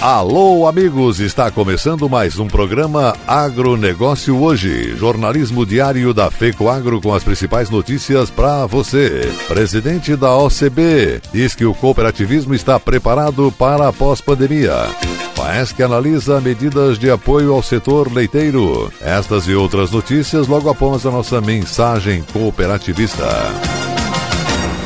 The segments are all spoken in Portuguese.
Alô, amigos! Está começando mais um programa Agronegócio Hoje, jornalismo diário da FECO Agro com as principais notícias para você. Presidente da OCB diz que o cooperativismo está preparado para a pós-pandemia. FAESC analisa medidas de apoio ao setor leiteiro. Estas e outras notícias logo após a nossa mensagem cooperativista.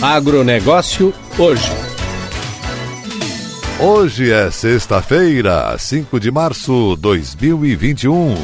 Agronegócio hoje. Hoje é sexta-feira, 5 de março de 2021.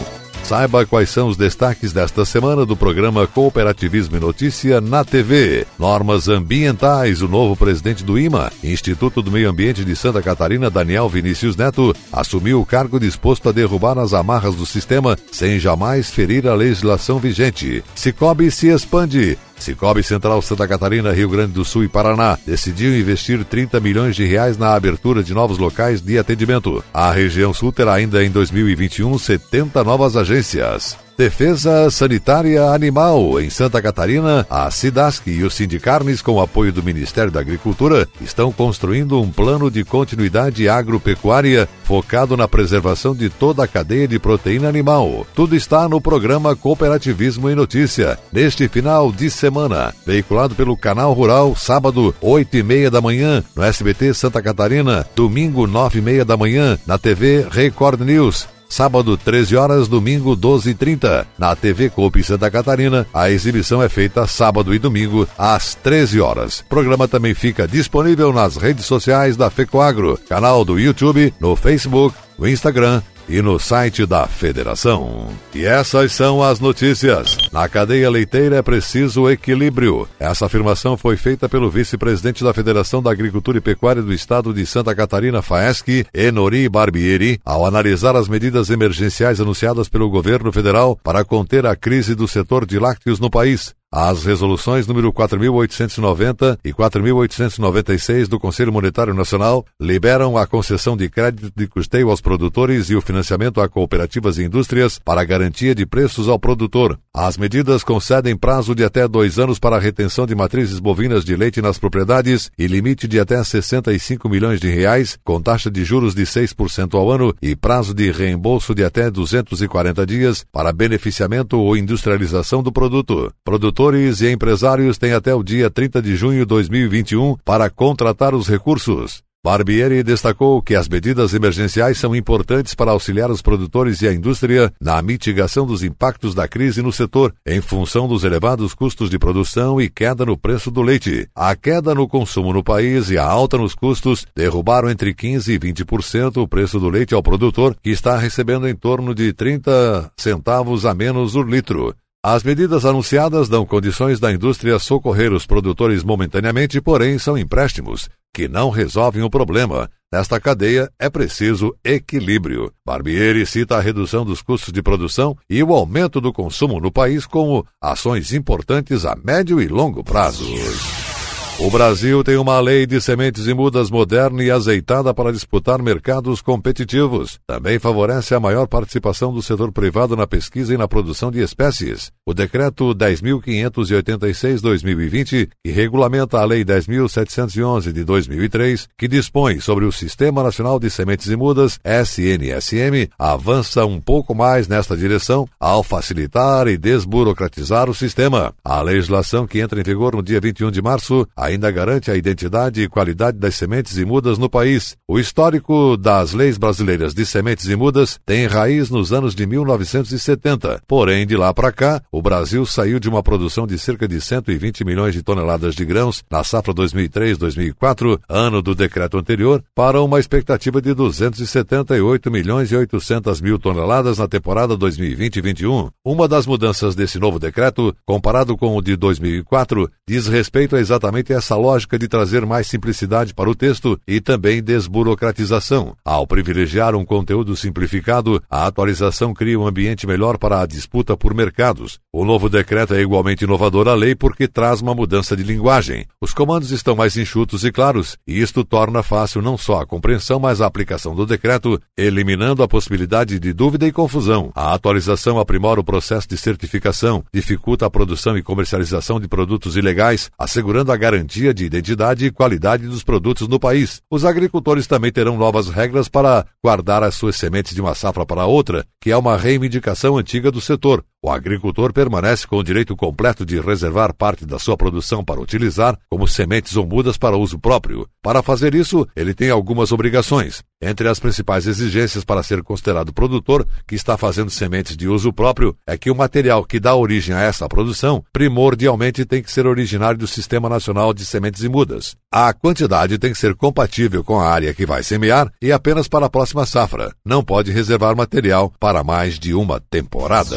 Saiba quais são os destaques desta semana do programa Cooperativismo e Notícia na TV. Normas ambientais. O novo presidente do IMA, Instituto do Meio Ambiente de Santa Catarina, Daniel Vinícius Neto, assumiu o cargo disposto a derrubar as amarras do sistema sem jamais ferir a legislação vigente. Cicobi se expande. Cicobi Central Santa Catarina, Rio Grande do Sul e Paraná decidiu investir 30 milhões de reais na abertura de novos locais de atendimento. A região sul terá ainda em 2021 70 novas agências. Defesa Sanitária Animal. Em Santa Catarina, a Cidasc e o Sindicarnes, com apoio do Ministério da Agricultura, estão construindo um plano de continuidade agropecuária focado na preservação de toda a cadeia de proteína animal. Tudo está no programa Cooperativismo em Notícia, neste final de semana, veiculado pelo Canal Rural, sábado, 8 e meia da manhã, no SBT Santa Catarina, domingo, 9 e meia da manhã, na TV Record News sábado 13 horas, domingo 12h30. Na TV Coop Santa Catarina, a exibição é feita sábado e domingo às 13 horas. O programa também fica disponível nas redes sociais da FECOAGRO, canal do YouTube, no Facebook, no Instagram e no site da Federação. E essas são as notícias. Na cadeia leiteira é preciso equilíbrio. Essa afirmação foi feita pelo vice-presidente da Federação da Agricultura e Pecuária do Estado de Santa Catarina, FAESC, Enori Barbieri, ao analisar as medidas emergenciais anunciadas pelo governo federal para conter a crise do setor de lácteos no país. As resoluções número 4.890 e 4.896 do Conselho Monetário Nacional liberam a concessão de crédito de custeio aos produtores e o financiamento a cooperativas e indústrias para garantia de preços ao produtor. As medidas concedem prazo de até dois anos para a retenção de matrizes bovinas de leite nas propriedades e limite de até 65 milhões de reais, com taxa de juros de 6% ao ano e prazo de reembolso de até 240 dias para beneficiamento ou industrialização do produto. Produtor produtores e empresários têm até o dia 30 de junho de 2021 para contratar os recursos. Barbieri destacou que as medidas emergenciais são importantes para auxiliar os produtores e a indústria na mitigação dos impactos da crise no setor, em função dos elevados custos de produção e queda no preço do leite. A queda no consumo no país e a alta nos custos derrubaram entre 15% e 20% o preço do leite ao produtor, que está recebendo em torno de 30 centavos a menos o litro. As medidas anunciadas dão condições da indústria socorrer os produtores momentaneamente, porém são empréstimos que não resolvem o problema. Nesta cadeia é preciso equilíbrio. Barbieri cita a redução dos custos de produção e o aumento do consumo no país como ações importantes a médio e longo prazo. O Brasil tem uma lei de sementes e mudas moderna e azeitada para disputar mercados competitivos. Também favorece a maior participação do setor privado na pesquisa e na produção de espécies. O decreto 10.586-2020, que regulamenta a lei 10.711 de 2003, que dispõe sobre o Sistema Nacional de Sementes e Mudas, SNSM, avança um pouco mais nesta direção ao facilitar e desburocratizar o sistema. A legislação que entra em vigor no dia 21 de março ainda garante a identidade e qualidade das sementes e mudas no país. O histórico das leis brasileiras de sementes e mudas tem raiz nos anos de 1970. Porém, de lá para cá, o Brasil saiu de uma produção de cerca de 120 milhões de toneladas de grãos na safra 2003-2004, ano do decreto anterior, para uma expectativa de 278 milhões e 800 mil toneladas na temporada 2020-21. Uma das mudanças desse novo decreto, comparado com o de 2004, diz respeito a exatamente essa lógica de trazer mais simplicidade para o texto e também desburocratização. Ao privilegiar um conteúdo simplificado, a atualização cria um ambiente melhor para a disputa por mercados. O novo decreto é igualmente inovador à lei porque traz uma mudança de linguagem. Os comandos estão mais enxutos e claros, e isto torna fácil não só a compreensão, mas a aplicação do decreto, eliminando a possibilidade de dúvida e confusão. A atualização aprimora o processo de certificação, dificulta a produção e comercialização de produtos ilegais, assegurando a garantia de identidade e qualidade dos produtos no país. Os agricultores também terão novas regras para guardar as suas sementes de uma safra para outra, que é uma reivindicação antiga do setor. O agricultor permanece com o direito completo de reservar parte da sua produção para utilizar como sementes ou mudas para uso próprio. Para fazer isso, ele tem algumas obrigações. Entre as principais exigências para ser considerado produtor que está fazendo sementes de uso próprio é que o material que dá origem a essa produção primordialmente tem que ser originário do Sistema Nacional de Sementes e Mudas. A quantidade tem que ser compatível com a área que vai semear e apenas para a próxima safra. Não pode reservar material para mais de uma temporada.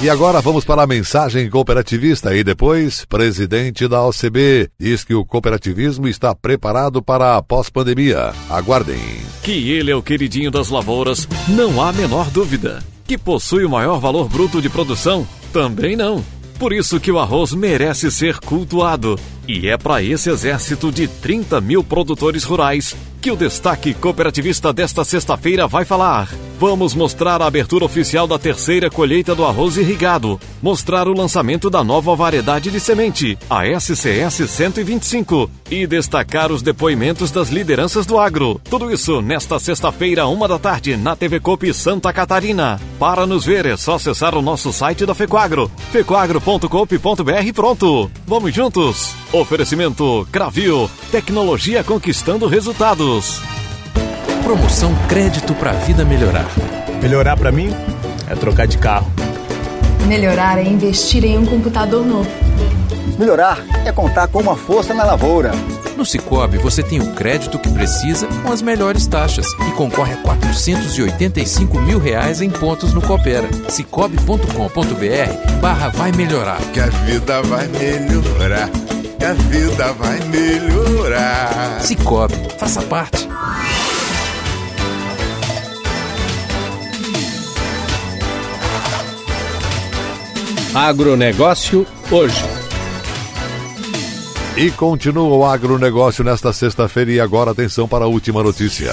E agora vamos para a mensagem cooperativista e depois, presidente da OCB diz que o cooperativismo está preparado para a pós-pandemia. Aguardem. Que ele é o queridinho das lavouras, não há menor dúvida. Que possui o maior valor bruto de produção, também não. Por isso que o arroz merece ser cultuado. E é para esse exército de 30 mil produtores rurais que o destaque cooperativista desta sexta-feira vai falar. Vamos mostrar a abertura oficial da terceira colheita do arroz irrigado, mostrar o lançamento da nova variedade de semente, a SCS 125, e destacar os depoimentos das lideranças do agro. Tudo isso nesta sexta-feira, uma da tarde, na TV Copi Santa Catarina. Para nos ver é só acessar o nosso site da Fecoagro, fecoagro.coop.br pronto. Vamos juntos? Oferecimento Cravil, tecnologia conquistando resultados. Promoção Crédito para a Vida Melhorar. Melhorar para mim é trocar de carro. Melhorar é investir em um computador novo. Melhorar é contar com uma força na lavoura. No Cicobi você tem o crédito que precisa com as melhores taxas e concorre a 485 mil reais em pontos no Coopera. Cicobi.com.br barra vai melhorar. Que a vida vai melhorar que a vida vai melhorar. Cicobi, faça parte. Agronegócio hoje. E continua o agronegócio nesta sexta-feira e agora atenção para a última notícia.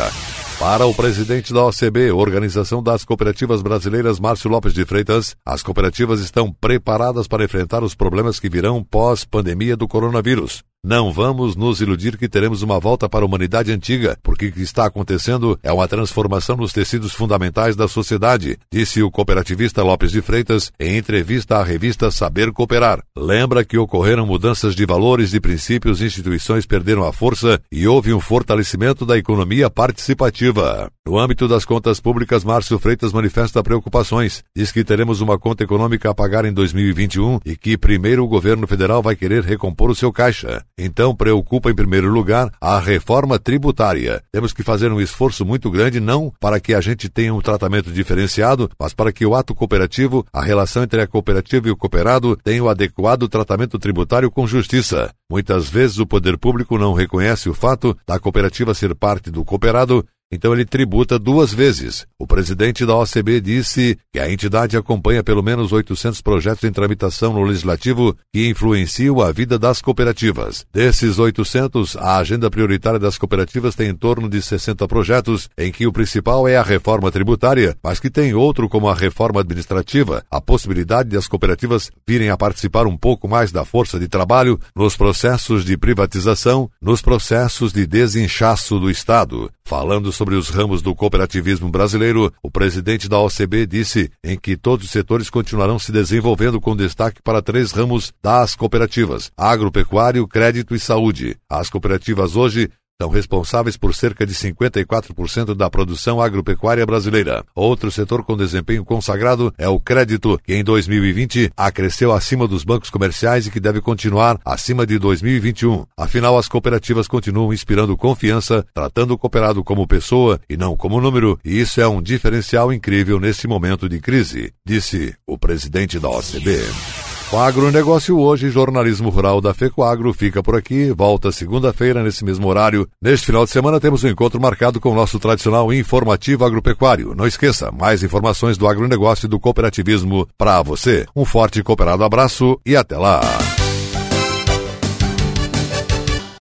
Para o presidente da OCB, Organização das Cooperativas Brasileiras, Márcio Lopes de Freitas, as cooperativas estão preparadas para enfrentar os problemas que virão pós-pandemia do coronavírus. Não vamos nos iludir que teremos uma volta para a humanidade antiga, porque o que está acontecendo é uma transformação nos tecidos fundamentais da sociedade, disse o cooperativista Lopes de Freitas em entrevista à revista Saber Cooperar. Lembra que ocorreram mudanças de valores e princípios, instituições perderam a força e houve um fortalecimento da economia participativa. No âmbito das contas públicas, Márcio Freitas manifesta preocupações. Diz que teremos uma conta econômica a pagar em 2021 e que primeiro o governo federal vai querer recompor o seu caixa. Então, preocupa em primeiro lugar a reforma tributária. Temos que fazer um esforço muito grande, não para que a gente tenha um tratamento diferenciado, mas para que o ato cooperativo, a relação entre a cooperativa e o cooperado, tenha o adequado tratamento tributário com justiça. Muitas vezes o poder público não reconhece o fato da cooperativa ser parte do cooperado então ele tributa duas vezes. O presidente da OCB disse que a entidade acompanha pelo menos 800 projetos em tramitação no legislativo que influenciam a vida das cooperativas. Desses 800, a agenda prioritária das cooperativas tem em torno de 60 projetos, em que o principal é a reforma tributária, mas que tem outro como a reforma administrativa, a possibilidade de as cooperativas virem a participar um pouco mais da força de trabalho nos processos de privatização, nos processos de desinchaço do Estado. Falando sobre os ramos do cooperativismo brasileiro, o presidente da OCB disse em que todos os setores continuarão se desenvolvendo com destaque para três ramos das cooperativas: agropecuário, crédito e saúde. As cooperativas hoje são responsáveis por cerca de 54% da produção agropecuária brasileira. Outro setor com desempenho consagrado é o crédito, que em 2020 acresceu acima dos bancos comerciais e que deve continuar acima de 2021. Afinal, as cooperativas continuam inspirando confiança, tratando o cooperado como pessoa e não como número, e isso é um diferencial incrível nesse momento de crise, disse o presidente da OCB. O agronegócio hoje, jornalismo rural da FECOAGro fica por aqui. Volta segunda-feira, nesse mesmo horário. Neste final de semana, temos um encontro marcado com o nosso tradicional informativo agropecuário. Não esqueça, mais informações do agronegócio e do cooperativismo para você. Um forte e cooperado abraço e até lá.